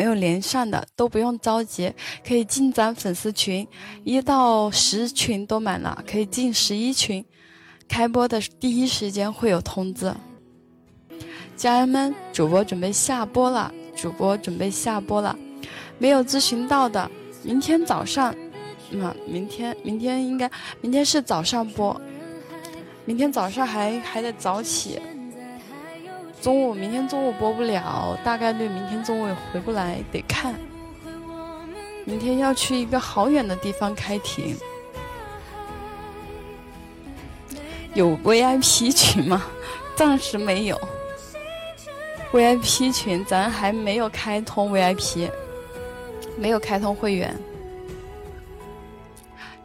没有连上的都不用着急，可以进咱粉丝群，一到十群都满了，可以进十一群。开播的第一时间会有通知。家人们，主播准备下播了，主播准备下播了。没有咨询到的，明天早上，嗯，明天明天应该明天是早上播，明天早上还还得早起。中午明天中午播不了，大概率明天中午也回不来，得看。明天要去一个好远的地方开庭。有 VIP 群吗？暂时没有。VIP 群咱还没有开通 VIP，没有开通会员。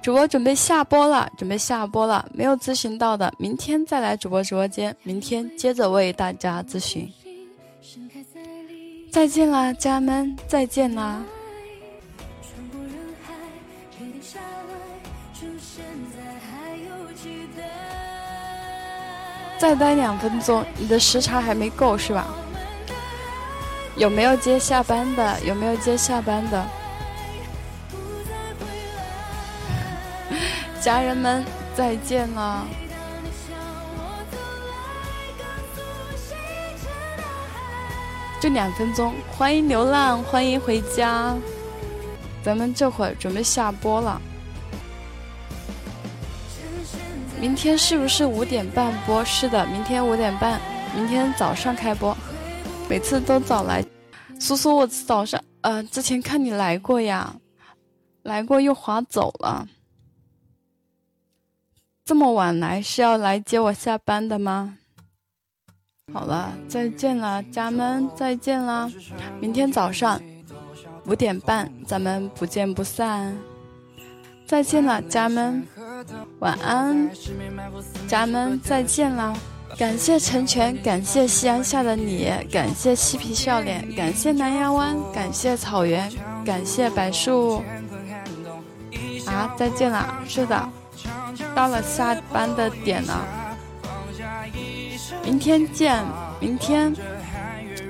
主播准备下播了，准备下播了。没有咨询到的，明天再来主播直播间，明天接着为大家咨询。再见啦，家人们，再见啦！再待两分钟，你的时长还没够是吧？有没有接下班的？有没有接下班的？家人们，再见了！就两分钟，欢迎流浪，欢迎回家。咱们这会儿准备下播了。明天是不是五点半播？是的，明天五点半，明天早上开播。每次都早来，苏苏，我早上呃之前看你来过呀，来过又划走了。这么晚来是要来接我下班的吗？好了，再见了，家们，再见了，明天早上五点半咱们不见不散。再见了，家们，晚安，家们，再见了。感谢成全，感谢夕阳下的你，感谢嬉皮笑脸，感谢南崖湾，感谢草原，感谢柏树。啊，再见了，是的。到了下班的点了，明天见，明天，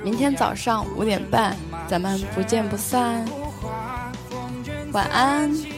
明天早上五点半，咱们不见不散。晚安。